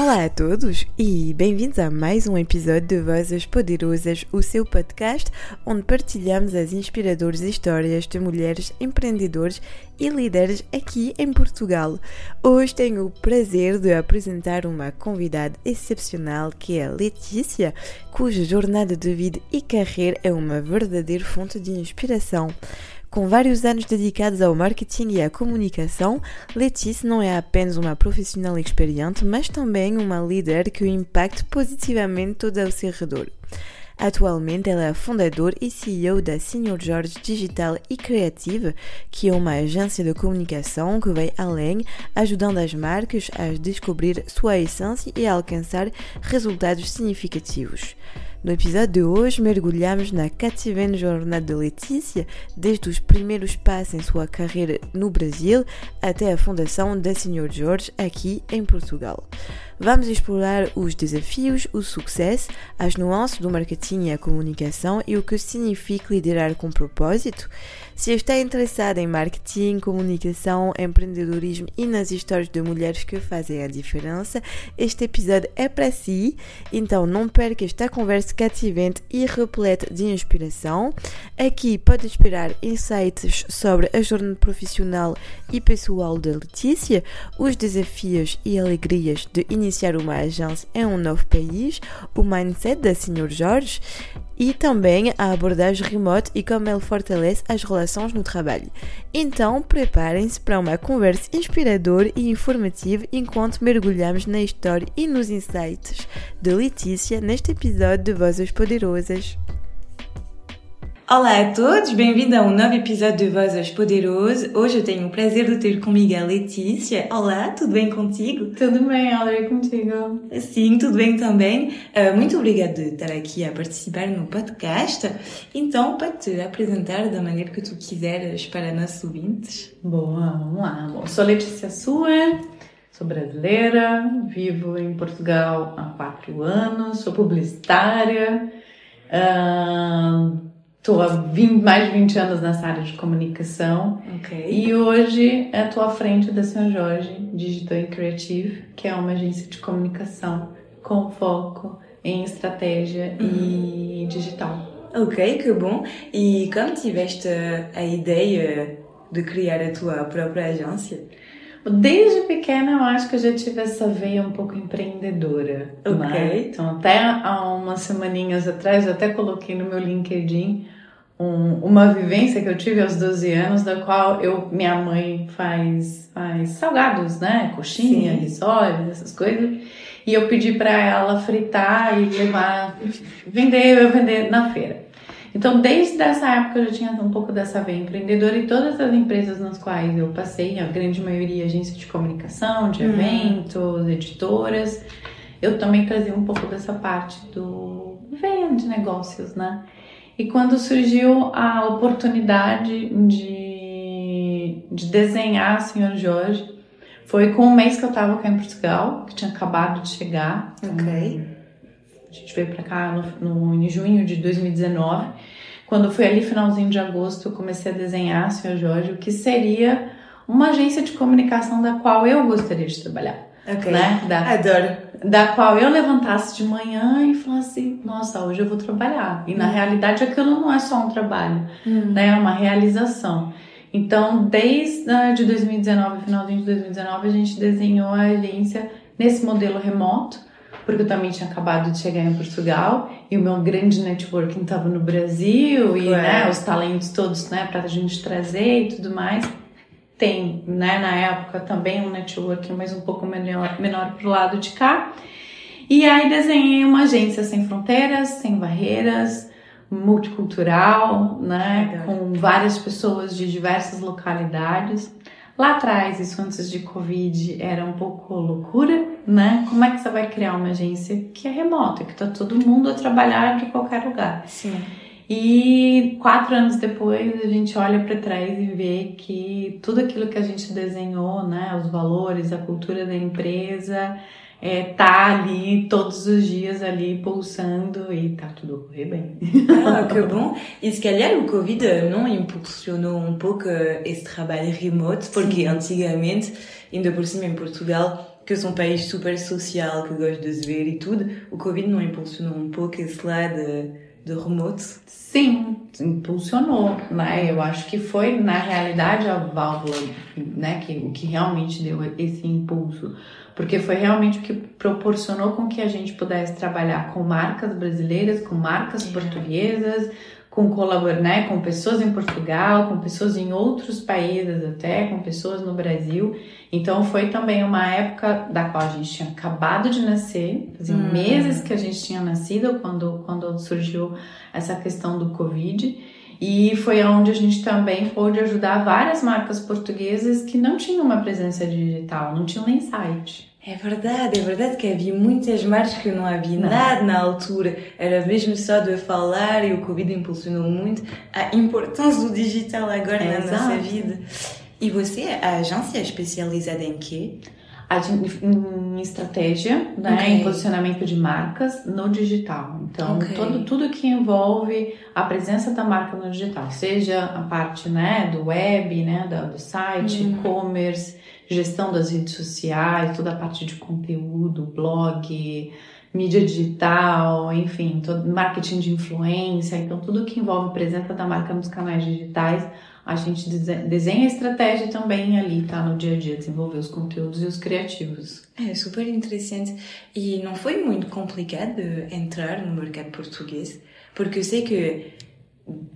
Olá a todos e bem-vindos a mais um episódio de Vozes Poderosas, o seu podcast onde partilhamos as inspiradoras histórias de mulheres empreendedores e líderes aqui em Portugal. Hoje tenho o prazer de apresentar uma convidada excepcional que é a Letícia, cuja jornada de vida e carreira é uma verdadeira fonte de inspiração. Com vários anos dedicados ao marketing e à comunicação, Letícia não é apenas uma profissional experiente, mas também uma líder que impacta positivamente todo ao seu redor. Atualmente, ela é fundadora e CEO da Sr. Jorge Digital e Creative, que é uma agência de comunicação que vai além, ajudando as marcas a descobrir sua essência e a alcançar resultados significativos. No episódio de hoje, mergulhamos na cativante jornada de Letícia, desde os primeiros passos em sua carreira no Brasil até a fundação da Sr. Jorge aqui em Portugal. Vamos explorar os desafios, o sucesso, as nuances do marketing e a comunicação e o que significa liderar com propósito. Se está interessado em marketing, comunicação, empreendedorismo e nas histórias de mulheres que fazem a diferença, este episódio é para si. Então não perca esta conversa cativante e repleta de inspiração. Aqui pode esperar insights sobre a jornada profissional e pessoal da Letícia, os desafios e alegrias de iniciar uma agência em um novo país, o mindset da Sr. Jorge e também a abordagem remote e como ele fortalece as relações no trabalho. Então, preparem-se para uma conversa inspiradora e informativa enquanto mergulhamos na história e nos insights de Letícia neste episódio de Vozes Poderosas. Olá a todos, bem-vindos a um novo episódio de Vozes Poderosas. Hoje eu tenho o prazer de ter comigo a Letícia. Olá, tudo bem contigo? Tudo bem, e contigo? Sim, tudo bem também. Uh, muito obrigada de estar aqui a participar no podcast. Então, para te apresentar da maneira que tu quiseres para nossos ouvintes. Boa, vamos lá. Bom, sou Letícia Sua, sou brasileira, vivo em Portugal há quatro anos, sou publicitária. Uh, Estou há 20, mais de 20 anos nessa área de comunicação. Okay. E hoje estou à frente da São Jorge Digital Creative, que é uma agência de comunicação com foco em estratégia uhum. e digital. Ok, que bom. E como tiveste a ideia de criar a tua própria agência? Desde pequena eu acho que eu já tive essa veia um pouco empreendedora. Ok. Né? Então até há umas semaninhas atrás eu até coloquei no meu LinkedIn um, uma vivência que eu tive aos 12 anos, da qual eu, minha mãe faz, faz salgados, né? Coxinha, risole, essas coisas. E eu pedi para ela fritar e levar, vender, eu vender na feira. Então, desde essa época eu já tinha um pouco dessa veia empreendedora e todas as empresas nas quais eu passei, a grande maioria agência de comunicação, de uhum. eventos, editoras, eu também trazia um pouco dessa parte do veia de negócios, né? E quando surgiu a oportunidade de, de desenhar Senhor Jorge, foi com um mês que eu estava cá em Portugal, que tinha acabado de chegar. Ok. a gente veio para cá no, no, em junho de 2019. Quando foi ali finalzinho de agosto, eu comecei a desenhar Senhor Jorge, o que seria uma agência de comunicação da qual eu gostaria de trabalhar. Ok. Né? Da, Adoro. Da qual eu levantasse de manhã e falasse, nossa, hoje eu vou trabalhar. E na uhum. realidade aquilo não é só um trabalho, uhum. né? É uma realização. Então, desde uh, de 2019, finalzinho de 2019, a gente desenhou a agência nesse modelo remoto, porque eu também tinha acabado de chegar em Portugal e o meu grande networking estava no Brasil e né, os talentos todos né, para a gente trazer e tudo mais tem, né, na época também um networking, mas um pouco menor, menor pro lado de cá. E aí desenhei uma agência sem fronteiras, sem barreiras, multicultural, né, com várias pessoas de diversas localidades. Lá atrás, isso antes de Covid, era um pouco loucura, né? Como é que você vai criar uma agência que é remota, que tá todo mundo a trabalhar de qualquer lugar? Sim. E quatro anos depois a gente olha para trás e vê que tudo aquilo que a gente desenhou, né, os valores, a cultura da empresa, é, tá ali todos os dias ali pulsando e tá tudo correr bem. Ah, que bom! E se calhar o Covid não impulsionou um pouco esse trabalho remoto, porque Sim. antigamente, ainda por cima em Portugal, que sou um país super social, que gosto de se ver e tudo, o Covid não impulsionou um pouco esse lado de remoto? Sim, impulsionou, né? Eu acho que foi, na realidade, a válvula, né, que, o que realmente deu esse impulso. Porque foi realmente o que proporcionou com que a gente pudesse trabalhar com marcas brasileiras, com marcas portuguesas, com colaborar, né, com pessoas em Portugal, com pessoas em outros países até, com pessoas no Brasil. Então foi também uma época da qual a gente tinha acabado de nascer, fazia hum. meses que a gente tinha nascido quando quando surgiu essa questão do Covid. E foi onde a gente também pôde ajudar várias marcas portuguesas que não tinham uma presença digital, não tinham nem site. É verdade, é verdade que havia muitas marcas que não havia não. nada na altura. Era mesmo só de falar e o Covid impulsionou muito a importância do digital agora é na exato. nossa vida. E você, a agência é especializada em quê? Em estratégia, né, okay. em posicionamento de marcas no digital. Então, okay. todo, tudo que envolve a presença da marca no digital, seja a parte né, do web, né, do, do site, uhum. e-commerce, gestão das redes sociais, toda a parte de conteúdo, blog, mídia digital, enfim, todo, marketing de influência. Então, tudo que envolve a presença da marca nos canais digitais, a gente desenha a estratégia também ali, tá? No dia a dia, desenvolver os conteúdos e os criativos. É super interessante. E não foi muito complicado entrar no mercado português? Porque eu sei que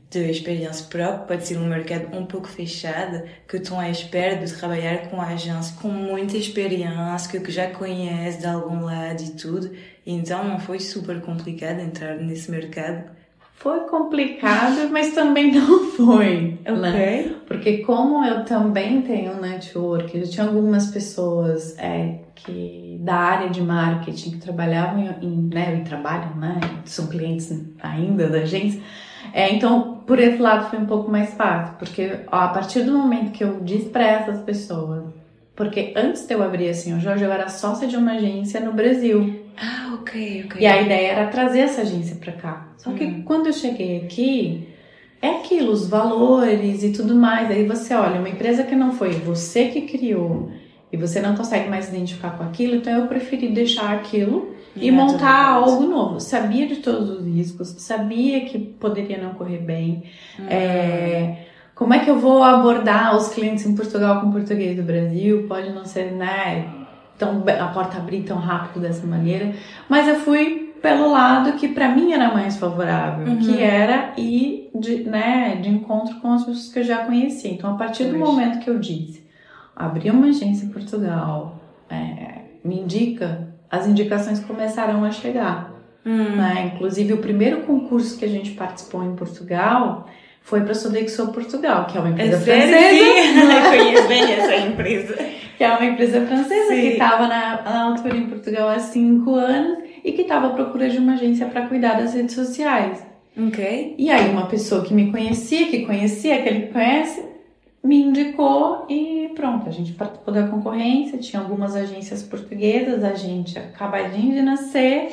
de experiência própria, pode ser um mercado um pouco fechado, que estão à espera de trabalhar com agência com muita experiência, que já conhece de algum lado e tudo. Então não foi super complicado entrar nesse mercado. Foi complicado, mas também não foi. Ok. Né? Porque como eu também tenho um network, eu tinha algumas pessoas é, que da área de marketing que trabalhavam em, né, e trabalham, né, são clientes ainda da agência, é, então, por esse lado foi um pouco mais fácil, porque ó, a partir do momento que eu disse para essas pessoas, porque antes de eu abrir assim, o Jorge, eu era sócia de uma agência no Brasil. Ah, ok, ok. E a ideia era trazer essa agência para cá. Só que hum. quando eu cheguei aqui, é aquilo, os valores e tudo mais. Aí você olha, uma empresa que não foi você que criou e você não consegue mais identificar com aquilo, então eu preferi deixar aquilo e montar algo novo. Sabia de todos os riscos, sabia que poderia não correr bem. Hum. É, como é que eu vou abordar os clientes em Portugal com português do Brasil? Pode não ser, né, tão, a porta abrir tão rápido dessa maneira. Mas eu fui pelo lado que para mim era mais favorável, uhum. que era ir de, né, de encontro com as pessoas que eu já conhecia. Então, a partir do momento que eu disse, abri uma agência em Portugal, é, me indica as indicações começaram a chegar. Hum. Né? Inclusive, o primeiro concurso que a gente participou em Portugal foi para a Sodexo Portugal, que é uma empresa é francesa. Eu conheço bem essa empresa. que é uma empresa francesa Sim. que estava na, na altura em Portugal há cinco anos e que estava à procura de uma agência para cuidar das redes sociais. Ok. E aí, uma pessoa que me conhecia, que conhecia aquele que conhece, me indicou e pronto, a gente participou da concorrência, tinha algumas agências portuguesas, a gente acabadinho de nascer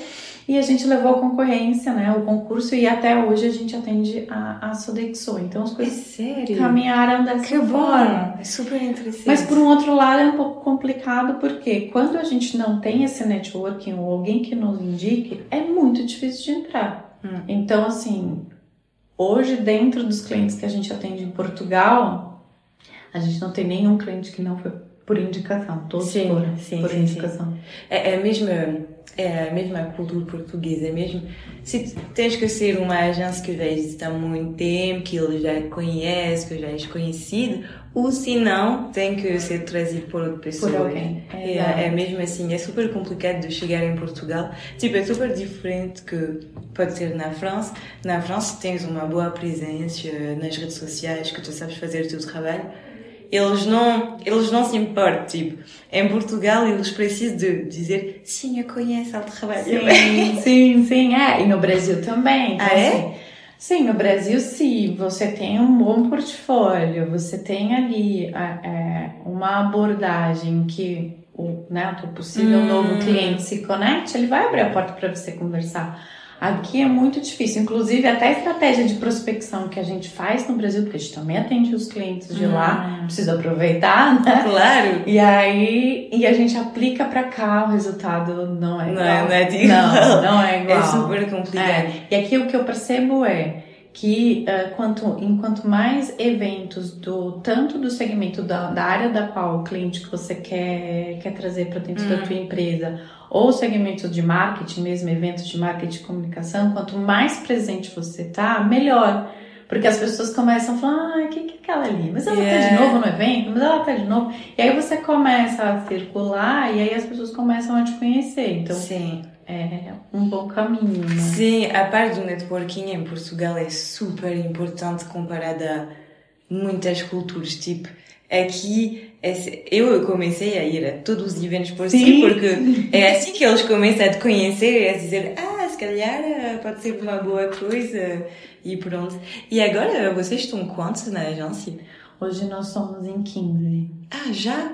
e a gente levou a concorrência, né, o concurso e até hoje a gente atende a, a Sodexo. Então as coisas é sério? caminharam dessa que forma. É super interessante. Mas por um outro lado é um pouco complicado porque quando a gente não tem esse networking ou alguém que nos indique, é muito difícil de entrar. Hum. Então assim, hoje dentro dos clientes que a gente atende em Portugal, a gente não tem nenhum cliente que não foi por indicação, todos sim, foram sim, por sim, indicação. Sim. É, é a é a mesma cultura portuguesa, é mesmo se tens que ser uma agência que já existe há muito tempo, que ele já conhece, que já é conhecido, ou se não, tem que ser trazido por outra pessoa. Por alguém. É, é, é, mesmo assim, é super complicado de chegar em Portugal. Tipo, é super diferente que pode ser na França. Na França tens uma boa presença nas redes sociais, que tu sabes fazer o teu trabalho eles não, eles não se importam, tipo, em Portugal eles precisam de dizer sim, eu conheço o trabalho. Sim, sim, sim, é, e no Brasil também. Então, ah, é? Assim, sim, no Brasil sim, você tem um bom portfólio, você tem ali é, uma abordagem que o, né, o possível hum. novo cliente se conecte, ele vai abrir a porta para você conversar. Aqui é muito difícil. Inclusive, até a estratégia de prospecção que a gente faz no Brasil, porque a gente também atende os clientes de lá, Hum. precisa aproveitar, né? Claro. E aí, e a gente aplica pra cá, o resultado não é Não igual. é- não é igual. Não, não é igual. É super complicado. É, E aqui o que eu percebo é que eh, quanto, enquanto mais eventos do tanto do segmento da, da área da qual o cliente que você quer, quer trazer para dentro da tua empresa, ou segmento de marketing mesmo, eventos de marketing e comunicação, quanto mais presente você tá, melhor. Porque as pessoas começam a falar, ah, quem que é aquela ali? Mas ela tá Yeah. de novo no evento? Mas ela tá de novo. E aí você começa a circular e aí as pessoas começam a te conhecer. Então Sim. é um bom caminho, né? Sim, a parte do networking em Portugal é super importante comparada a muitas culturas. Tipo, aqui eu comecei a ir a todos os eventos por si, porque é assim que eles começam a te conhecer e a dizer, ah, se calhar eh, pode ser uma boa coisa e pronto. E agora vocês estão quantos na agência? Hoje nós somos em 15. Ah, já?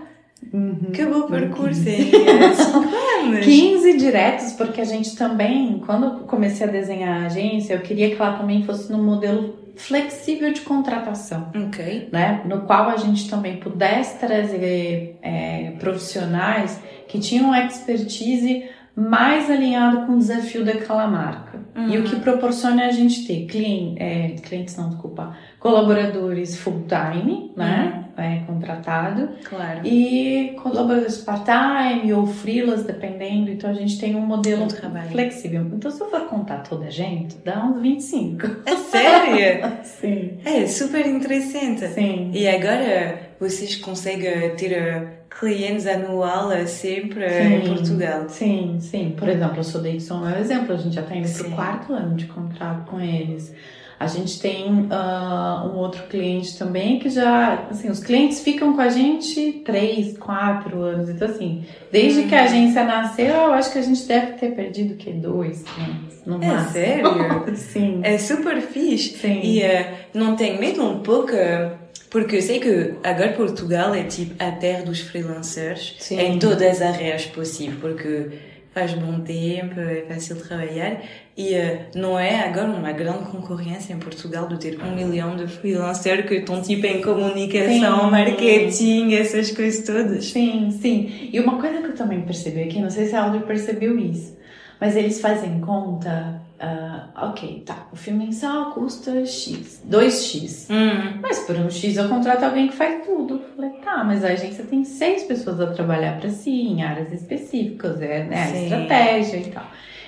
Uhum. Que bom percurso? É, anos. 15 diretos, porque a gente também, quando comecei a desenhar a agência, eu queria que ela também fosse num modelo flexível de contratação. Ok. Né? No qual a gente também pudesse trazer é, profissionais que tinham expertise mais alinhado com o desafio daquela marca. E o que proporciona é a gente ter clien- é, clientes, não, desculpa, colaboradores full-time, né? É, contratado, Claro. e colaboradores part-time ou freelas, dependendo. Então a gente tem um modelo flexível. Então se eu for contar toda a gente, dá uns 25. É sério? Sim. É super interessante. Sim. E agora vocês conseguem ter clientes anual eh, sempre eh, em Sim. Portugal. Sim, sim. Por exemplo, da Edson, é um exemplo. A gente já está indo para Sim. o quarto ano de contrato com eles. A gente tem ah, um outro cliente também que já, assim, os clientes ficam com a gente três, quatro anos. Então, assim, desde que a Uhum. agência nasceu, eu acho que a gente deve ter perdido o quê? Dois clientes, no É máximo. sério? Sim. É super fixe. Sim. E eh, não tem medo um pouco, porque eu sei que agora Portugal é tipo a terra dos freelancers Sim. em todas as áreas possíveis, porque faz bom tempo, é fácil trabalhar e eh, não é agora uma grande concorrência em Portugal de ter um milhão de freelancers que estão tipo em comunicação, Sim. marketing, essas coisas todas. Sim, sim. E uma coisa que eu também percebi aqui, não sei se a Audrey percebeu isso, mas eles fazem conta, ah, ok, tá, o filme mensal custa X, 2X. Hum, Mas por um X eu contrato alguém que faz tudo. Eu Falei, tá, mas a agência tem seis pessoas a trabalhar para si, em áreas específicas, é né, Sim. estratégia e tal.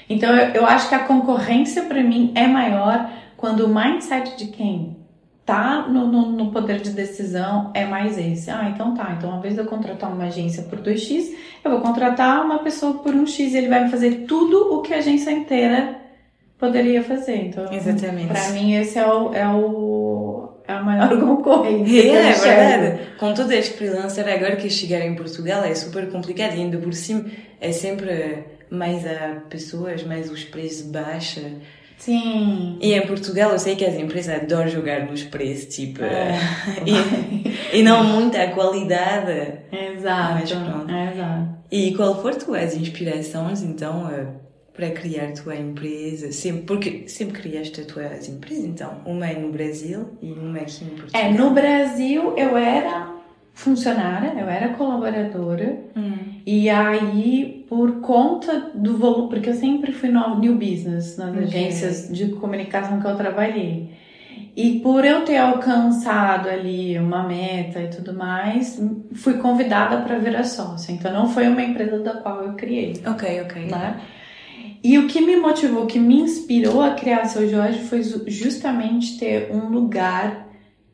Então eu, eu acho que a concorrência para mim é maior quando o mindset de quem tá no, no, no poder de decisão é mais esse. Ah, então tá. Então, ao invés de eu contratar uma agência por 2x, eu vou contratar uma pessoa por 1x e ele vai me fazer tudo o que a agência inteira poderia fazer. Então, Exatamente. Pra mim, esse é o, é o é a maior concorrência. É, é verdade. Com todas as freelancers agora que chegarem em Portugal é super complicado e ainda por cima é sempre mais a pessoas, mais os preços baixos. Sim. E em Portugal eu sei que as empresas adoram jogar nos preços, tipo, É. e, e não muita qualidade. Exato. Mas pronto. Exato. E qual foram tuas inspirações então eh, para criar tua empresa? Sempre, porque sempre criaste as tuas empresas, então uma é no Brasil e uma aqui em Portugal. É, no Brasil eu era funcionária, eu era colaboradora. Hum. E aí, por conta do volume, porque eu sempre fui no new business, nas Ok. agências de comunicação que eu trabalhei. E por eu ter alcançado ali uma meta e tudo mais, fui convidada para virar sócia. Então não foi uma empresa da qual eu criei, Ok, ok. né? E o que me motivou, o que me inspirou a criar Seu Jorge foi ju- justamente ter um lugar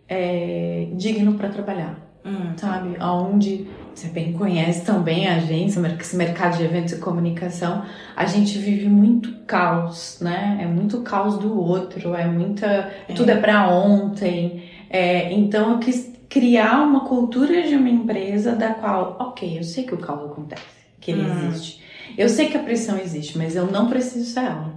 é, digno para trabalhar Hum. sabe? Onde você bem conhece também a agência, esse mercado de eventos e comunicação, a gente vive muito caos, né? É muito caos do outro, é muita. Tudo é pra ontem. É, então eu quis criar uma cultura de uma empresa da qual, ok, eu sei que o caos acontece, que ele Hum. existe. Eu sei que a pressão existe, mas eu não preciso ser ela.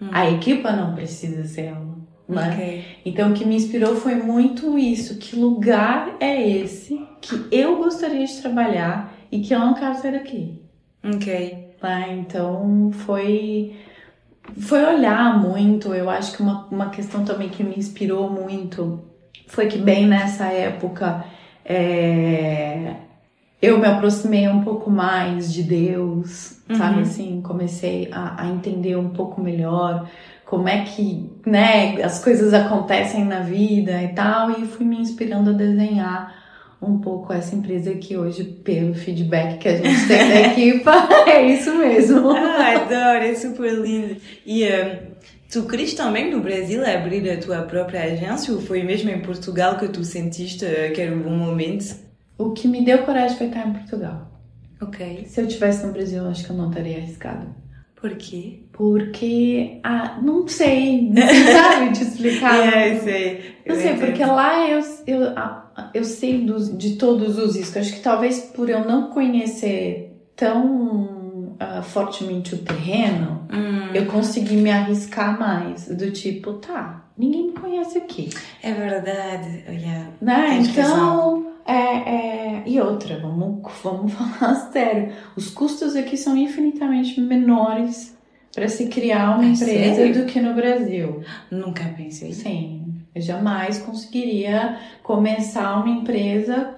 Hum. A equipa não precisa ser ela. Né? Ok. Então, o que me inspirou foi muito isso: que lugar é esse que eu gostaria de trabalhar e que eu não quero sair daqui. Ok. Tá? Então, foi. foi olhar muito. Eu acho que uma, uma questão também que me inspirou muito foi que, bem nessa época, é, eu me aproximei um pouco mais de Deus, uhum. sabe assim? Comecei a, a entender um pouco melhor como é que, né, as coisas acontecem na vida e tal, e fui me inspirando a desenhar um pouco essa empresa que hoje, pelo feedback que a gente tem da equipa, é isso mesmo. Ah, adoro, é super lindo. E um, tu queres também no Brasil abrir a tua própria agência ou foi mesmo em Portugal que tu sentiste que era um bom momento? O que me deu coragem foi estar em Portugal. Ok. Se eu tivesse no Brasil, acho que eu não teria arriscado. Por quê? Porque, ah, não sei, não sabe te explicar. é, sei. Não sei, porque lá eu, eu, eu sei dos, de todos os riscos. Acho que talvez por eu não conhecer tão uh, fortemente o terreno, hum. eu consegui me arriscar mais. Do tipo, tá, ninguém me conhece aqui. É verdade. Yeah. Né? Então, é, é, e outra, vamos, vamos falar sério. Os custos aqui são infinitamente menores para se criar uma é empresa sério? do que no Brasil. Nunca pensei. Sim. Eu jamais conseguiria começar uma empresa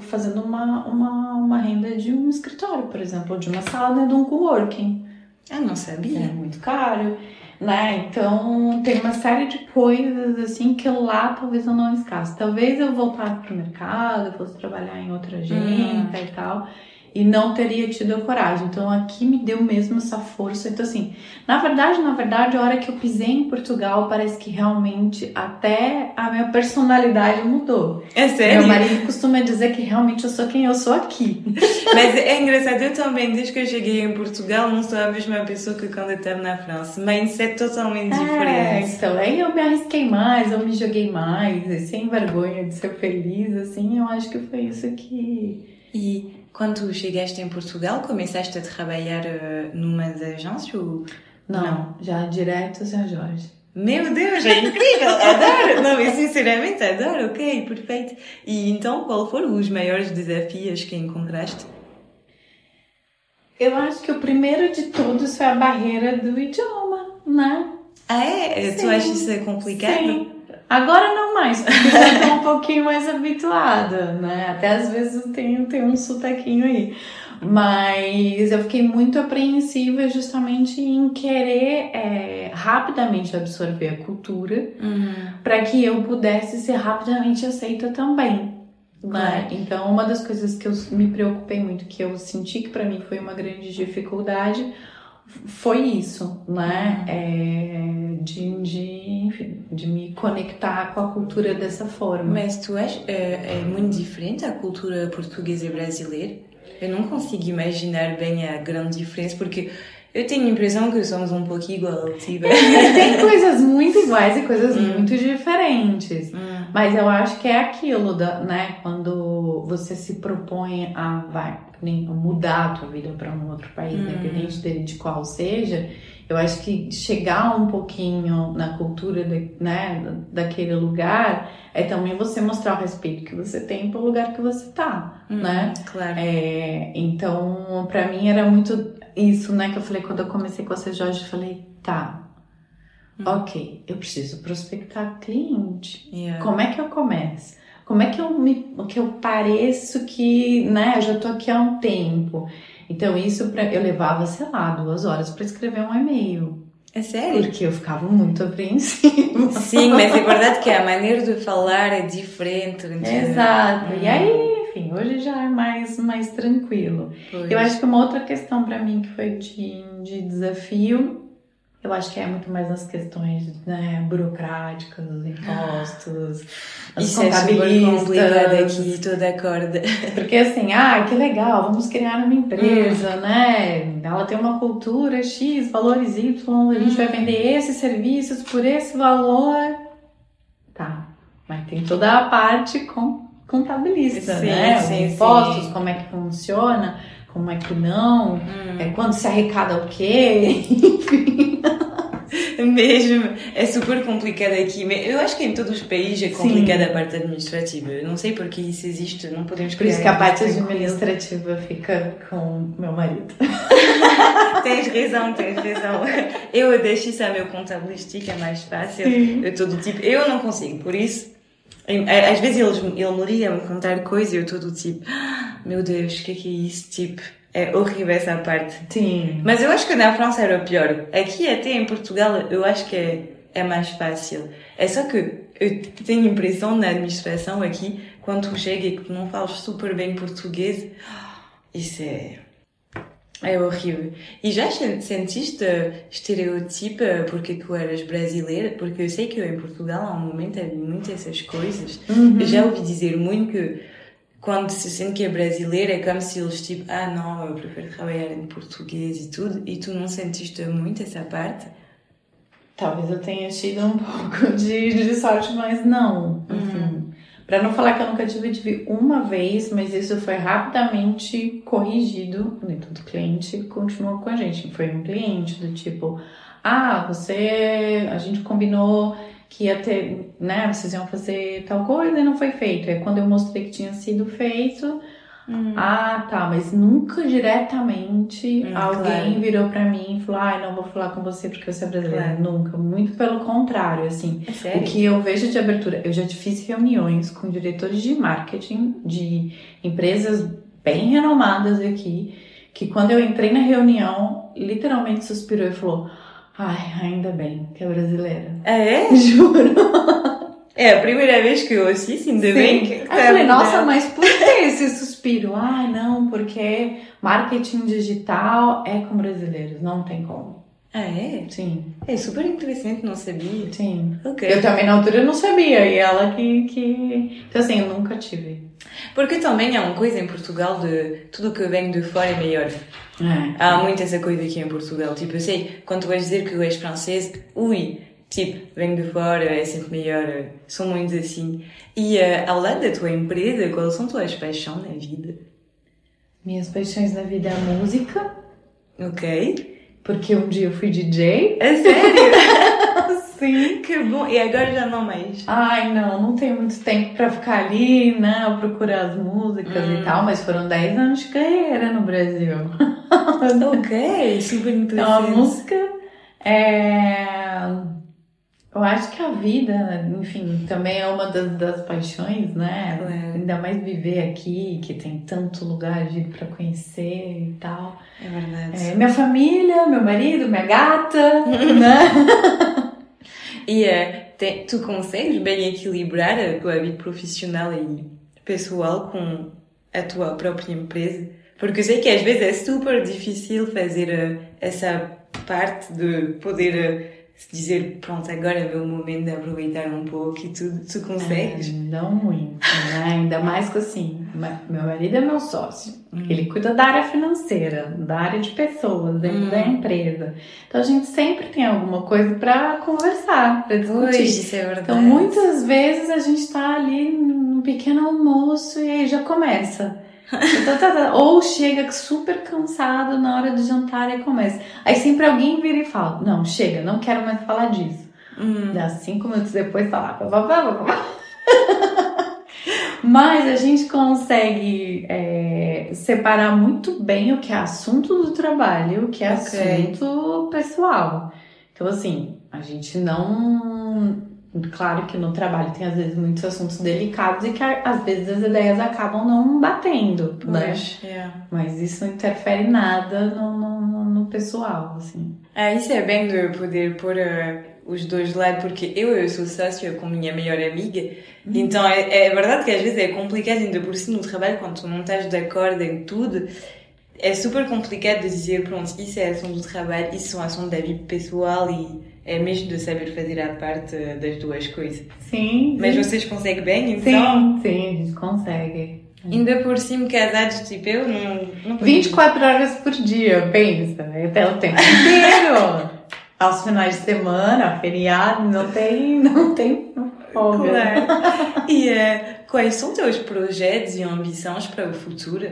fazendo uma, uma, uma renda de um escritório, por exemplo, de uma sala de um coworking. Eu não sabia. É muito caro né? Então tem uma série de coisas assim que lá talvez eu não escasse. Talvez eu voltasse pro mercado, fosse trabalhar em outra agência hum. e tal e não teria tido a coragem. Então aqui me deu mesmo essa força. Então assim, na verdade, na verdade, a hora que eu pisei em Portugal, parece que realmente até a minha personalidade mudou. É sério? Meu marido costuma dizer que realmente eu sou quem eu sou aqui. Mas é engraçado, eu também, desde que eu cheguei em Portugal, não sou a mesma pessoa que quando eu estava na França. Mindset totalmente é, diferente. Então, aí eu me arrisquei mais, eu me joguei mais, sem vergonha de ser feliz, assim, eu acho que foi isso que... E quando chegaste em Portugal, começaste a trabalhar uh, numa agência ou... Não, não, já direto São Jorge. Meu Deus, é incrível! adoro! Não, eu sinceramente adoro, ok, perfeito. E então, qual foram os maiores desafios que encontraste? Eu acho que o primeiro de todos foi a barreira do idioma, né? Ah, é? Sim. Tu achas isso complicado? Sim. Agora não mais, porque já tô um pouquinho mais habituada, né? Até às vezes tem, tem um sotaquinho aí. Mas eu fiquei muito apreensiva justamente em querer é, rapidamente absorver a cultura uhum. para que eu pudesse ser rapidamente aceita também. Né? Então, uma das coisas que eu me preocupei muito, que eu senti que para mim foi uma grande dificuldade, foi isso, né? É, de, de, de me conectar com a cultura dessa forma. Mas tu és é, é muito diferente a cultura portuguesa e brasileira? Eu não consigo imaginar bem a grande diferença, porque eu tenho a impressão que somos um pouco igual, tipo. Tem coisas muito iguais e coisas hum. muito diferentes. Hum. Mas eu acho que é aquilo, da, né? Quando você se propõe a vai, mudar a tua vida para um outro país, hum. independente de, de qual seja, eu acho que chegar um pouquinho na cultura de, né, daquele lugar é também você mostrar o respeito que você tem pelo lugar que você tá, hum, né? Claro. É, então, para mim era muito isso, né, que eu falei quando eu comecei com a Jorge, eu falei, tá, hum. ok, eu preciso prospectar cliente. Yeah. Como é que eu começo? Como é que eu me, que eu pareço que, né, eu já tô aqui há um tempo. Então isso pra, eu levava, sei lá, duas horas para escrever um e-mail. É sério? Porque eu ficava muito apreensiva. Sim, mas é verdade que a maneira de falar é diferente. Exato. E aí, enfim, hoje já é mais, mais tranquilo. Pois. Eu acho que uma outra questão para mim que foi de, de desafio eu acho que é muito mais nas questões né, burocráticas, os impostos, as Isso é super complicado aqui, tô de acordo. Porque assim, ah, que legal, vamos criar uma empresa, hum. né? Ela tem uma cultura X, valores Y, a gente hum. vai vender esses serviços por esse valor. Tá, mas tem toda a parte com, contabilista, sim, né? Sim, Os impostos, sim. como é que funciona como é que não, hum. é, quando se arrecada o quê, enfim. Mesmo, é super complicado aqui. Eu acho que em todos os países é complicada a parte administrativa. Eu não sei porque isso existe, não podemos Por isso que a parte administrativa fica com meu marido. tens razão, tens razão. Eu deixo isso a meu contabilistica, é mais fácil. Sim. Eu todo tipo, eu não consigo, por isso. Às vezes ele, ele me liga-me contar coisas e eu todo tipo, ah, meu Deus, o que é que é isso? Tipo, é horrível essa parte. Sim. Mas eu acho que na França era pior. Aqui até em Portugal eu acho que é, é mais fácil. É só que eu tenho a impressão na administração aqui, quando tu chega e que não falas super bem português, isso é... É horrível. E já sentiste estereotipo porque tu eras brasileira? Porque eu sei que em Portugal há um momento havia muitas essas coisas. Uhum. Já ouvi dizer muito que quando se sente que é brasileira, é como se eles tipo, ah não, eu prefiro trabalhar em português e tudo, e tu não sentiste muito essa parte? Talvez eu tenha tido um pouco de, de sorte, mas não. Uhum. Para não falar que eu nunca tive, tive uma vez, mas isso foi rapidamente corrigido. Nem todo cliente continuou com a gente. Foi um cliente do tipo, ah, você, a gente combinou que ia ter, né, vocês iam fazer tal coisa e não foi feito. É quando eu mostrei que tinha sido feito, hum. ah, tá, mas nunca diretamente hum, alguém claro. virou para mim e falou, ah, não vou falar com você porque você é brasileira. Claro. Nunca, muito pelo contrário, assim. É o que eu vejo de abertura, eu já fiz reuniões com diretores de marketing de empresas bem renomadas aqui, que quando eu entrei na reunião, literalmente suspirou e falou Ai, ainda bem que é brasileira. É? Juro. É a primeira vez que eu ouço isso, ainda Sim. bem que. Tá eu falei, nossa, mas por que esse suspiro? Ai, não, porque marketing digital é com brasileiros, não tem como. Ah, é? Sim. É super interessante, não sabia. Sim. Ok. Eu também na altura não sabia, e ela que. que... Então, assim, eu nunca tive. Porque também há uma coisa em Portugal de tudo que vem de fora é melhor. É. Há muito essa coisa aqui em Portugal. Tipo, eu sei, quando tu vais dizer que és francês, ui, tipo, vem de fora, é sempre melhor. São muitos assim. E uh, ao lado da tua empresa, quais são tuas paixões na vida? Minhas paixões na vida é a música. Ok. Porque um dia eu fui DJ. É sério? Sim. Que bom. E agora já não mais? Ai, não, não tenho muito tempo pra ficar ali, né? Procurar as músicas hum. e tal, mas foram 10 anos de carreira no Brasil. ok, super interessante. Então a música é. Eu acho que a vida, enfim, também é uma das, das paixões, né? É. Ainda mais viver aqui, que tem tanto lugar de para conhecer e tal. É verdade. É, minha família, meu marido, minha gata, né? E uh, te, tu consegues bem equilibrar a tua vida profissional e pessoal com a tua própria empresa? Porque eu sei que às vezes é super difícil fazer uh, essa parte de poder dizer, pronto, agora é o meu momento de aproveitar um pouco e tudo. Tu consegues? É, não muito, né? Ainda mais que assim, meu marido é meu sócio. Hum. Ele cuida da área financeira, da área de pessoas, dentro hum. da empresa. Então a gente sempre tem alguma coisa para conversar, para discutir. isso é verdade. Então muitas vezes a gente tá ali num pequeno almoço e aí já começa. Tá, tá, tá. Ou chega super cansado na hora de jantar e começa. Aí sempre alguém vira e fala: Não, chega, não quero mais falar disso. Hum. Dá cinco minutos depois tá lá. Mas a gente consegue é, separar muito bem o que é assunto do trabalho e o que é okay. assunto pessoal. Então, assim, a gente não Claro que no trabalho tem às vezes muitos assuntos delicados e que às vezes as ideias acabam não batendo, né? É. Mas isso não interfere nada no, no, no pessoal, assim. É, isso é bem de poder pôr uh, os dois lados, porque eu, eu sou sócia com minha melhor amiga, uhum. então é, é verdade que às vezes é complicado, ainda por cima no trabalho, quando tu não estás de acordo em tudo, é super complicado de dizer, pronto, isso é assunto do trabalho, isso é um assunto da vida pessoal e é mesmo de saber fazer a parte das duas coisas. Sim. Mas vocês conseguem bem, então? Sim, sim, a gente consegue. Ainda por cima, casados, tipo, eu não. não 24 horas por dia, pensa. Até o tempo inteiro. Aos finais de semana, feriado, não tem, não tem folga. Claro. E uh, quais são teus projetos e ambições para o futuro?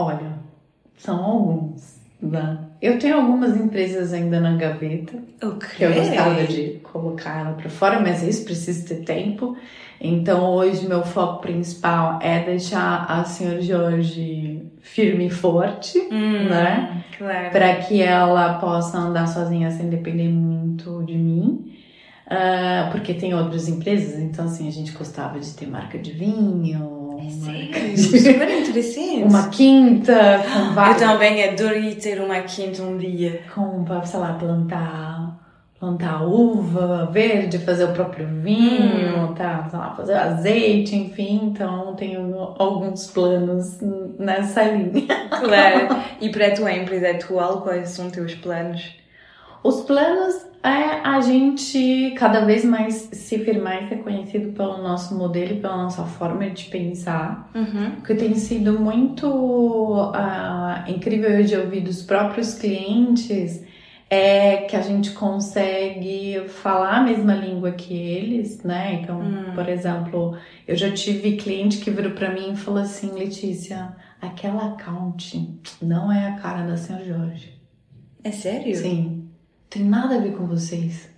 Olha, são alguns, né? eu tenho algumas empresas ainda na gaveta Ok. que eu gostava de colocar ela para fora, mas isso precisa ter tempo. Então hoje meu foco principal é deixar a senhora Jorge firme e forte, Hum, né? Claro. Para que ela possa andar sozinha sem depender muito de mim. Ah, porque tem outras empresas, então assim, a gente gostava de ter marca de vinho, É sério, de- super interessante. uma quinta com Eu também adoraria ter uma quinta um dia. com, pra, sei lá, plantar, plantar uva verde, fazer o próprio vinho, tá, sei lá, fazer azeite, enfim. Então, tenho alguns planos nessa linha. Claro. E para a tua empresa atual, quais são os teus planos? Os planos é a gente cada vez mais se firmar e ser conhecido pelo nosso modelo e pela nossa forma de pensar. Uhum. O que tem sido muito ah, incrível de ouvir dos próprios clientes é que a gente consegue falar a mesma língua que eles, né? Então, Hum. por exemplo, eu já tive cliente que virou pra mim e falou assim: Letícia, aquela account não é a cara da senhora Jorge. É sério? Sim, tem nada a ver com vocês.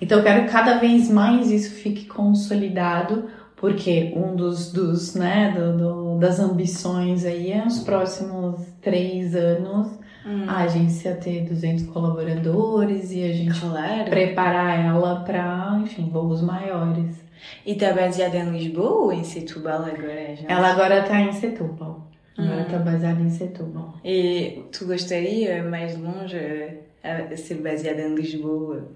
Então eu quero que cada vez mais isso fique consolidado, porque um dos, dos né, do, do- das ambições aí é os próximos três anos Hum. a agência ter 200 colaboradores e a gente Claro. preparar ela para, enfim, voos maiores. E está baseada em Lisboa ou em Setúbal agora? Já? Ela agora tá em Setúbal. Agora Hum. tá baseada em Setúbal. E tu gostaria mais longe a a ser baseada em Lisboa?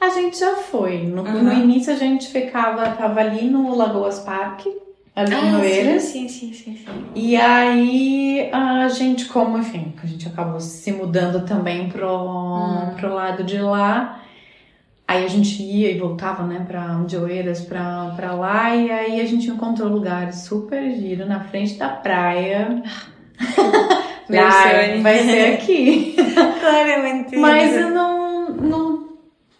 A gente já foi. No, Aham. no início a gente ficava, tava ali no Lagoas Parque, ali em Oeiras. Ah, sim, sim, sim, sim. E aí a gente, como, enfim, a gente acabou se mudando também pro, Hum. pro lado de lá. Aí a gente ia e voltava, né, pra de Oeiras pra, pra lá. E aí a gente encontrou lugares super giro na frente da praia. Meu Ai, sonho. vai ser aqui. Claramente. Mas eu não, não.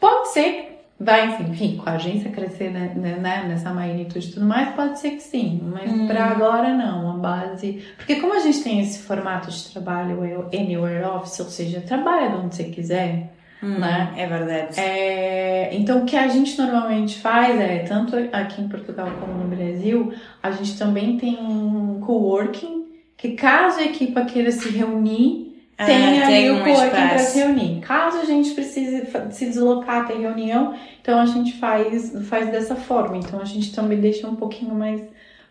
Pode ser. Vai, enfim, com a agência crescer né, né, nessa magnitude e tudo mais, pode ser que sim. Mas Hum. pra agora não. A base. Porque como a gente tem esse formato de trabalho, o Anywhere Office, ou seja, trabalha de onde você quiser, Hum, né? É verdade. é, então, o que a gente normalmente faz é, tanto aqui em Portugal como no Brasil, a gente também tem um coworking, que caso a equipa queira se reunir, Ah, tem ali um o coworking para se reunir. Caso a gente precise se deslocar, ter reunião, então a gente faz, faz dessa forma. Então a gente também deixa um pouquinho mais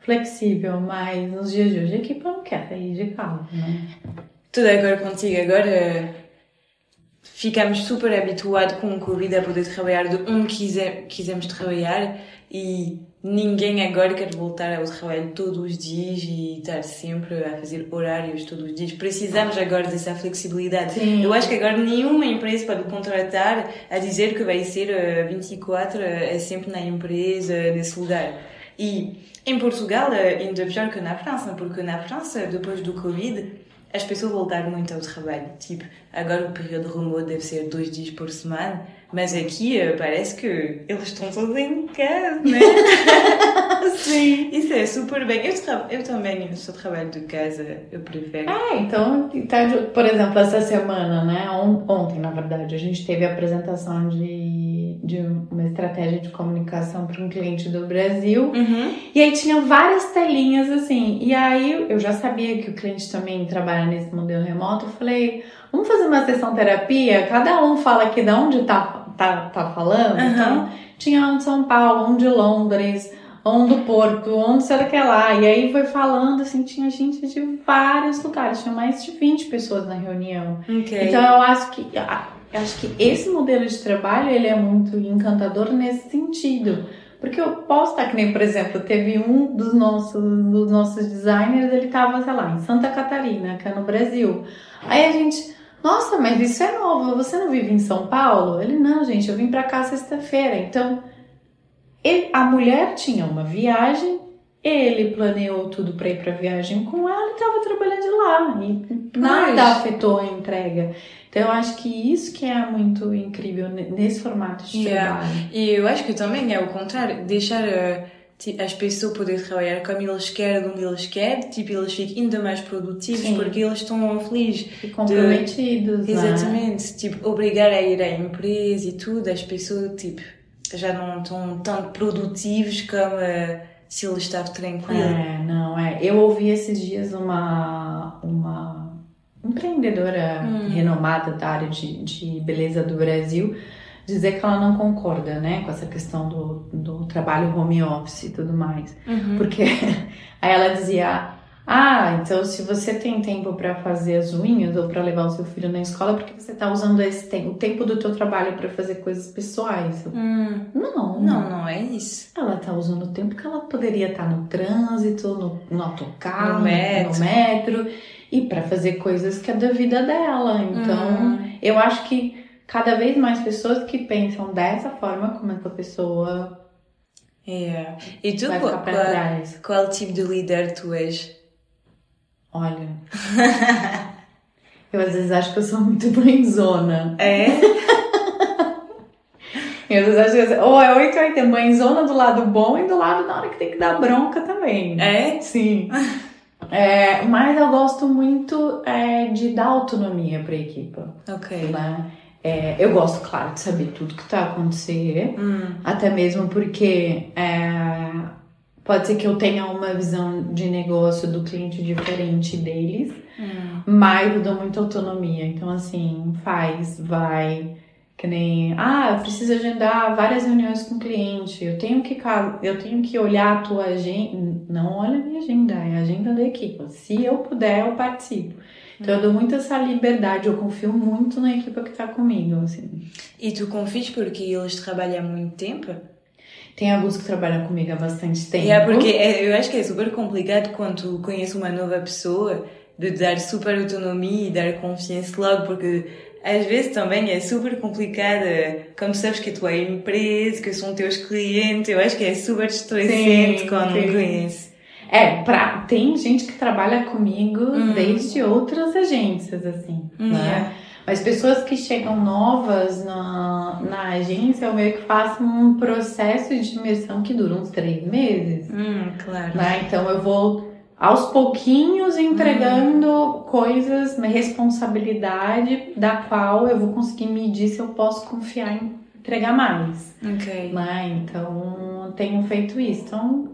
flexível, mas nos dias de hoje a equipa não quer sair de casa, né? De acordo contigo. Agora ficamos super habituados com o Covid a poder trabalhar de onde quiser, quisermos trabalhar e ninguém agora quer voltar ao trabalho todos os dias e estar sempre a fazer horários todos os dias. Precisamos agora dessa flexibilidade. Sim. Eu acho que agora nenhuma empresa pode contratar a dizer que vai ser eh, 24 eh, é sempre na empresa, nesse lugar. E em Portugal eh, ainda pior que na França, porque na França, depois do Covid, as pessoas voltaram muito ao trabalho. Tipo, agora o período remoto deve ser dois dias por semana, mas aqui eh, parece que eles estão todos em casa, né? Sim. Isso é super bem. Eu, eu também sou trabalho de casa, eu prefiro. É, então, tá por exemplo, essa semana, né? on- Ontem, na verdade, a gente teve a apresentação de, de uma estratégia de comunicação para um cliente do Brasil. Uhum. E aí tinha várias telinhas assim. E aí eu já sabia que o cliente também trabalha nesse modelo remoto. Eu falei, vamos fazer uma sessão terapia? Cada um fala aqui de onde tá, tá, tá falando. Aham. Então, tinha um de São Paulo, um de Londres, um do Porto, um sei lá que lá. E aí foi falando, assim, tinha gente de vários lugares. Tinha mais de 20 pessoas na reunião. Ok. Então eu acho que eu acho que esse modelo de trabalho ele é muito encantador nesse sentido. Porque eu posso estar que nem, por exemplo, teve um dos nossos, dos nossos designers, ele estava, sei lá, em Santa Catarina, que é no Brasil. Aí a gente, nossa, mas isso é novo, você não vive em São Paulo? Ele, não, gente, eu vim pra cá sexta-feira. Então, ele- a mulher tinha uma viagem, ele planeou tudo pra ir pra viagem com ela e estava trabalhando de lá. E nada Pois. afetou a entrega. Então, eu acho que isso que é muito incrível ne- nesse formato de Yeah. trabalho. E eu acho que também é o contrário, deixar as pessoas poderem trabalhar como eles querem, onde eles querem, tipo, eles ficam ainda mais produtivos Sim. porque eles estão felizes. E comprometidos, né? Exatamente. Tipo, obrigar a ir à empresa e tudo, as pessoas, tipo, já não estão tão produtivos como eh, se eles estavam tranquilos. É, não, é. Eu ouvi esses dias uma, uma empreendedora Hum. renomada da área de, de beleza do Brasil dizer que ela não concorda, né, com essa questão do, do trabalho home office e tudo mais. Uhum. Porque aí ela dizia: Ah, então se você tem tempo para fazer as unhas ou para levar o seu filho na escola, por que você tá usando esse tempo, o tempo do teu trabalho para fazer coisas pessoais? Hum, Não, não, não é isso. ela tá usando o tempo que ela poderia estar no trânsito, no, no autocarro, No metro. no metro, e para fazer coisas que é da vida dela. Então, Hum. eu acho que cada vez mais pessoas que pensam dessa forma, como essa pessoa É. E tu, qual, qual, qual tipo de líder tu és? Olha. eu às vezes acho que eu sou muito mãezona. É? Eu às vezes acho que eu- ou é 8 ou 80, mãezona do lado bom e do lado na hora que tem que dar bronca também. É? Sim. É, mas eu gosto muito é, de dar autonomia para a equipe. Ok. Né? É, eu gosto, claro, de saber tudo que tá acontecendo, Hum, até mesmo porque é, pode ser que eu tenha uma visão de negócio do cliente diferente deles, hum. mas eu dou muita autonomia. Então, assim, faz, vai. Que nem, ah, eu preciso agendar várias reuniões com o cliente. Eu tenho que, eu tenho que olhar a tua agenda. Não olha a minha agenda, é a agenda da equipe. Se eu puder, eu participo. Então, eu dou muito essa liberdade. Eu confio muito na equipe que tá comigo, assim. E tu confias porque eles trabalham há muito tempo? Tem alguns que trabalham comigo há bastante tempo. É, porque é- eu acho que é super complicado quando tu conheces uma nova pessoa de dar super autonomia e dar confiança logo, porque às vezes também é super complicado quando tu sabes que a tua empresa, que são teus clientes, eu acho que é super estressante Sim, quando sim. conheces. É, pra, tem gente que trabalha comigo Uhum. desde outras agências, assim, Hum, né? Mas pessoas que chegam novas na, na agência, eu meio que faço um processo de imersão que dura uns três meses, Hum, claro. né? Então eu vou aos pouquinhos entregando coisas, uma responsabilidade da qual eu vou conseguir medir se eu posso confiar em entregar mais, Ok. né? Então tenho feito isso. Então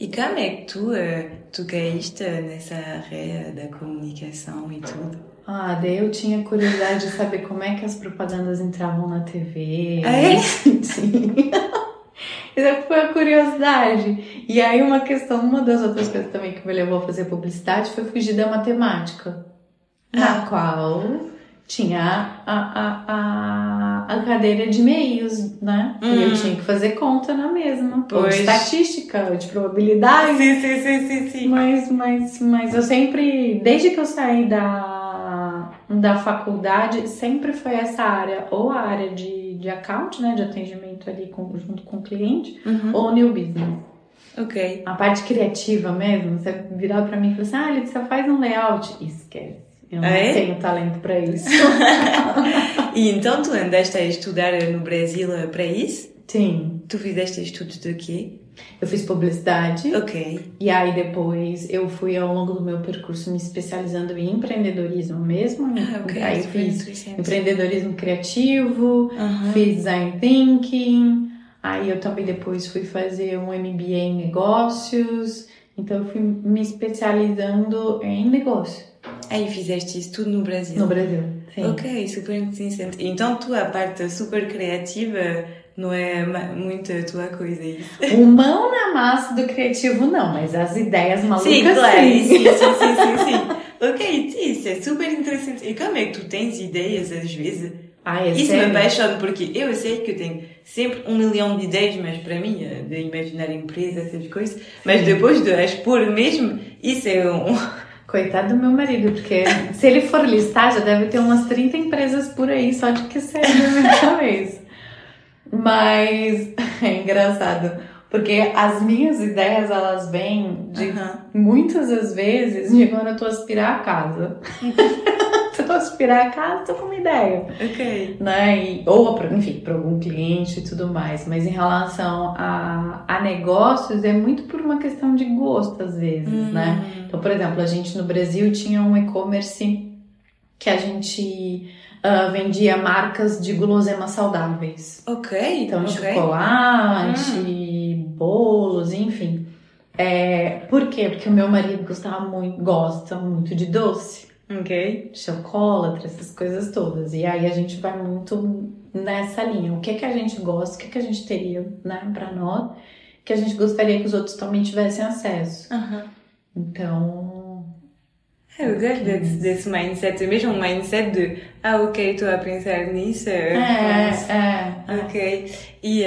E como é que tu, eh, tu caíste nessa área da comunicação e tudo? Ah, daí eu tinha curiosidade de saber como é que as propagandas entravam na TV. Ah, é? Sim. Essa foi a curiosidade. E aí uma questão, uma das outras coisas também que me levou a fazer publicidade foi fugir da matemática. Na Ah. qual tinha a, a, a, a cadeira de meios, né? E eu Hum. tinha que fazer conta na mesma. Ou Pois. de estatística, ou de probabilidade. Sim, sim, sim, sim, sim. Mas, mas, mas eu sempre, desde que eu saí da, da faculdade, sempre foi essa área, ou a área de, de account, né, de atendimento ali com, junto com o cliente, Uhum. ou new business. Ok. A parte criativa mesmo, você virar pra mim e falar assim, ah, Letícia, faz um layout. Esquece. Eu não é? tenho talento pra isso. E então tu andaste a estudar no Brasil para isso? Sim. Tu fizeste estudos de quê? Eu fiz publicidade. Ok. E aí depois eu fui ao longo do meu percurso me especializando em empreendedorismo mesmo. Ah, ok. Aí eu fiz empreendedorismo criativo, Aham. fiz design thinking, aí eu também depois fui fazer um MBA em negócios, então eu fui me especializando em negócio Aí fizeste isso tudo no Brasil? no Brasil. Sim. Ok, super interessante. Então tu, a parte super criativa, não é muito a tua coisa isso? O mão na massa do criativo não, mas as ideias malucas Sim, claro. sim. Sim, sim, sim, sim. Ok, sim, isso é super interessante. E como é que tu tens ideias às vezes? Ai, é Isso sério? me apaixona porque eu sei que eu tenho sempre um milhão de ideias, mas para mim, eh, de imaginar empresas, essas coisas, mas depois de as pôr mesmo, isso é um. Coitado do meu marido, porque se ele for listar, já deve ter umas 30 empresas por aí só de que sai na minha cabeça. Mas é engraçado, porque as minhas ideias elas vêm de muitas das vezes de quando eu tô aspirar a casa. tô aspirar a casa, tô com uma ideia. Ok. Né? E, ou, pra- enfim, para algum cliente e tudo mais. Mas em relação a, a negócios, é muito por uma questão de gosto, às vezes, né? Então, por exemplo, a gente no Brasil tinha um e-commerce que a gente ah, vendia marcas de guloseimas saudáveis. Ok. Então, ok. chocolate, bolos, enfim. É, por quê? Porque o meu marido gostava muito, gosta muito de doce, Ok. chocolate, essas coisas todas. E aí a gente vai muito nessa linha. O que que a gente gosta, o que que a gente teria, né, pra nós, que a gente gostaria que os outros também tivessem acesso. Aham. Então, Eu gosto desse, desse mindset, mesmo um mindset de ah, ok, estou a pensar nisso. é, faço. é. Ok. E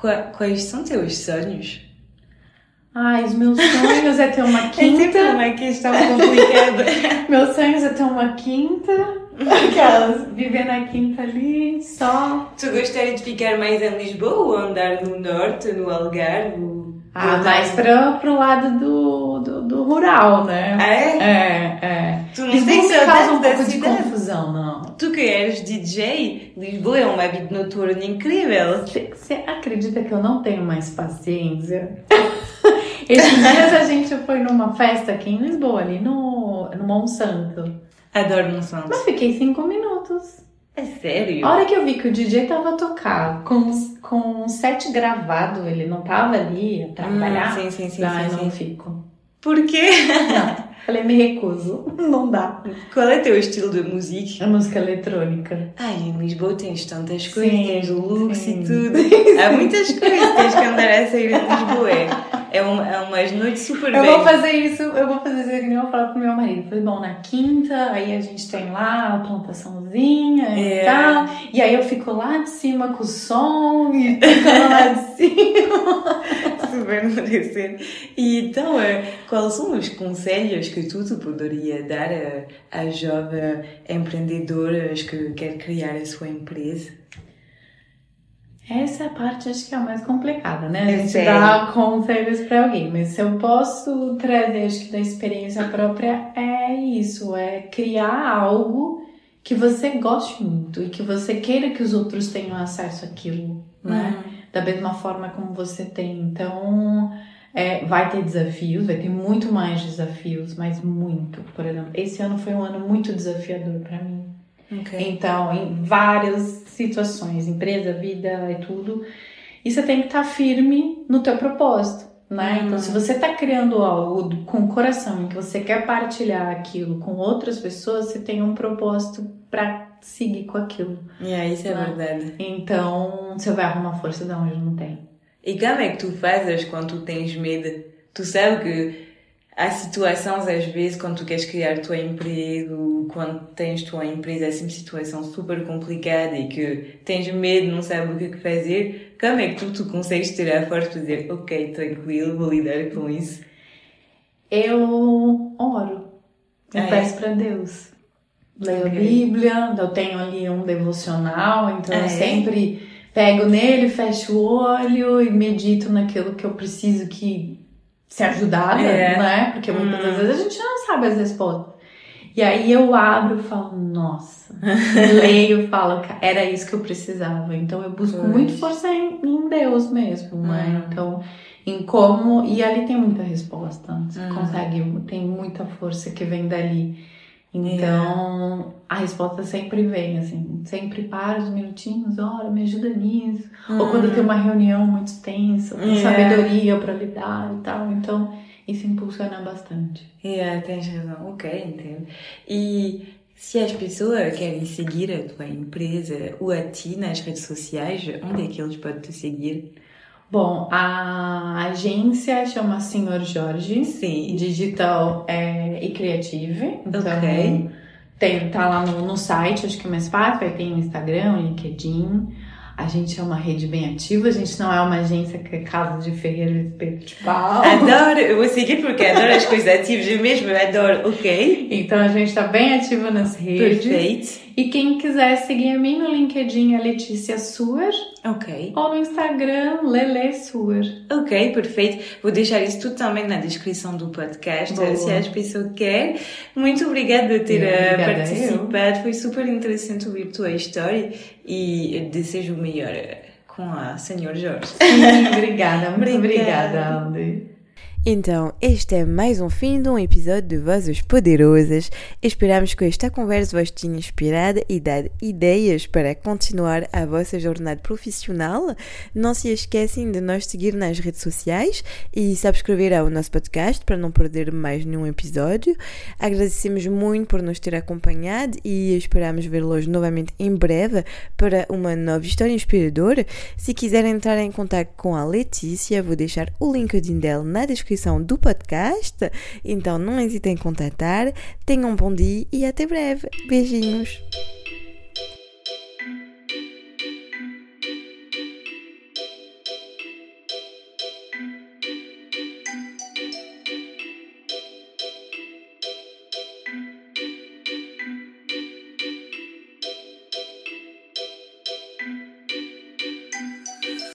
qua- quais são teus sonhos? Ai, os meus sonhos é ter uma É sempre quinta. uma questão complicada. Meus sonhos é ter uma quinta. Aquelas, viver na quinta ali, só. tu gostaria de ficar mais em Lisboa ou andar no norte, no Algarve? Ah, mais pra, pro lado do, do, do rural, né? Ah, é? É, é. Tu não Lisboa tens me causa um pouco de cidade? confusão, não. Tu que és DJ, Lisboa é uma vida noturna incrível. Você acredita que eu não tenho mais paciência? Esses dias a gente foi numa festa aqui em Lisboa, ali no, no Monsanto. Adoro Monsanto. Mas fiquei cinco minutos. É sério? A hora que eu vi que o DJ tava a tocar com, com um set gravado, ele não tava ali a trabalhar. Hum, sim, sim, sim, Ai, sim, não sim. fico. Por quê? Não. Falei, me recuso. Não dá. Qual é teu estilo de música? A música eletrônica. Ai, em Lisboa tens tantas coisas, Sim, tens Lux sim. e tudo. Há muitas coisas, tens que andar a sair em Lisboa. É, é, um, é umas noites super Eu bem. vou fazer isso, eu vou fazer isso que eu falar pro meu marido. Falei, bom, na quinta, aí a gente tem lá a plantaçãozinha e É. tal. E aí eu fico lá de cima com o som e tocando lá de cima. Super merecer. E então, eh, quais são os conselhos que tu te poderia dar a, a jovens empreendedoras que quer criar a sua empresa? Essa parte acho que é a mais complicada, né? A É gente sério. dá conselhos pra alguém, mas se eu posso trazer, acho que da experiência própria, é isso, é criar algo que você goste muito e que você queira que os outros tenham acesso àquilo, né? Da mesma forma como você tem. Então, é, vai ter desafios, vai ter muito mais desafios, mas muito. Por exemplo, esse ano foi um ano muito desafiador pra mim. Ok. Então, em várias situações, empresa, vida e tudo, e você tem que estar firme no teu propósito, né? Hum. Então, se você está criando algo com o coração e que você quer partilhar aquilo com outras pessoas, você tem um propósito para seguir com aquilo. Yeah, isso é Não. verdade. Então, você vai arrumar força de onde não tem. E como é que tu fazes quando tu tens medo? Tu sabes que há situações, às vezes, quando tu queres criar tua emprego, quando tens tua empresa, é sempre situação super complicada e que tens medo, não sabes o que é fazer. Como é que tu, tu consegues tirar a força para dizer, ok, tranquilo, vou lidar com isso? Eu oro. Eu Ah, é? peço para Deus. Leio Ok. a Bíblia, eu tenho ali um devocional, então Ah, eu é? sempre pego nele, fecho o olho e medito naquilo que eu preciso que ser ajudada, É. né? Porque muitas Hum. vezes a gente não sabe as respostas. E aí eu abro e falo, nossa, leio e falo, "Ca- era isso que eu precisava. Então eu busco muito força em, em Deus mesmo, né? Hum. Então, em como. E ali tem muita resposta. Você Hum. consegue, tem muita força que vem dali. Então, a resposta sempre vem, assim, sempre para uns minutinhos, ora, me ajuda nisso. Ou quando tem uma reunião muito tensa, com É. sabedoria para lidar e tal. Então, isso impulsiona bastante. Yeah, tens razão. Ok, entendo. E se as pessoas querem seguir a tua empresa ou a ti nas redes sociais, onde é que eles podem te seguir? Bom, a agência chama Senhor Jorge. Sim. Digital é, e Creative. Então, Ok. tem, tá lá no, no site, acho que é mais fácil. Aí tem o Instagram, o LinkedIn. A gente é uma rede bem ativa. A gente não é uma agência que é casa de ferreiro e espeto de pau. Adoro, eu vou seguir porque adoro as coisas ativas, eu mesmo adoro, ok? Então, a gente tá bem ativa nas redes. Perfeito. E quem quiser seguir a mim no LinkedIn é Letícia Suer. Ok. Ou no Instagram, Lele Suer. Ok, perfeito. Vou deixar isso tudo também na descrição do podcast, Boa. se as pessoas querem. Muito obrigada por ter eh, Obrigada participado. Foi super interessante ouvir a tua história e desejo o melhor eh, com a Senhor Jorge. obrigada, muito Obrigada. obrigada, Aldi. Então, este é mais um fim de um episódio de Vozes Poderosas. Esperamos que esta conversa vos tenha inspirado e dado ideias para continuar a vossa jornada profissional. Não se esquecem de nos seguir nas redes sociais e subscrever ao nosso podcast para não perder mais nenhum episódio. Agradecemos muito por nos ter acompanhado e esperamos vê-los novamente em breve para uma nova história inspiradora. Se quiserem entrar em contato com a Letícia, vou deixar o LinkedIn dela na descrição do podcast. Então não hesitem em contatar. Tenham um bom dia e até breve. Beijinhos.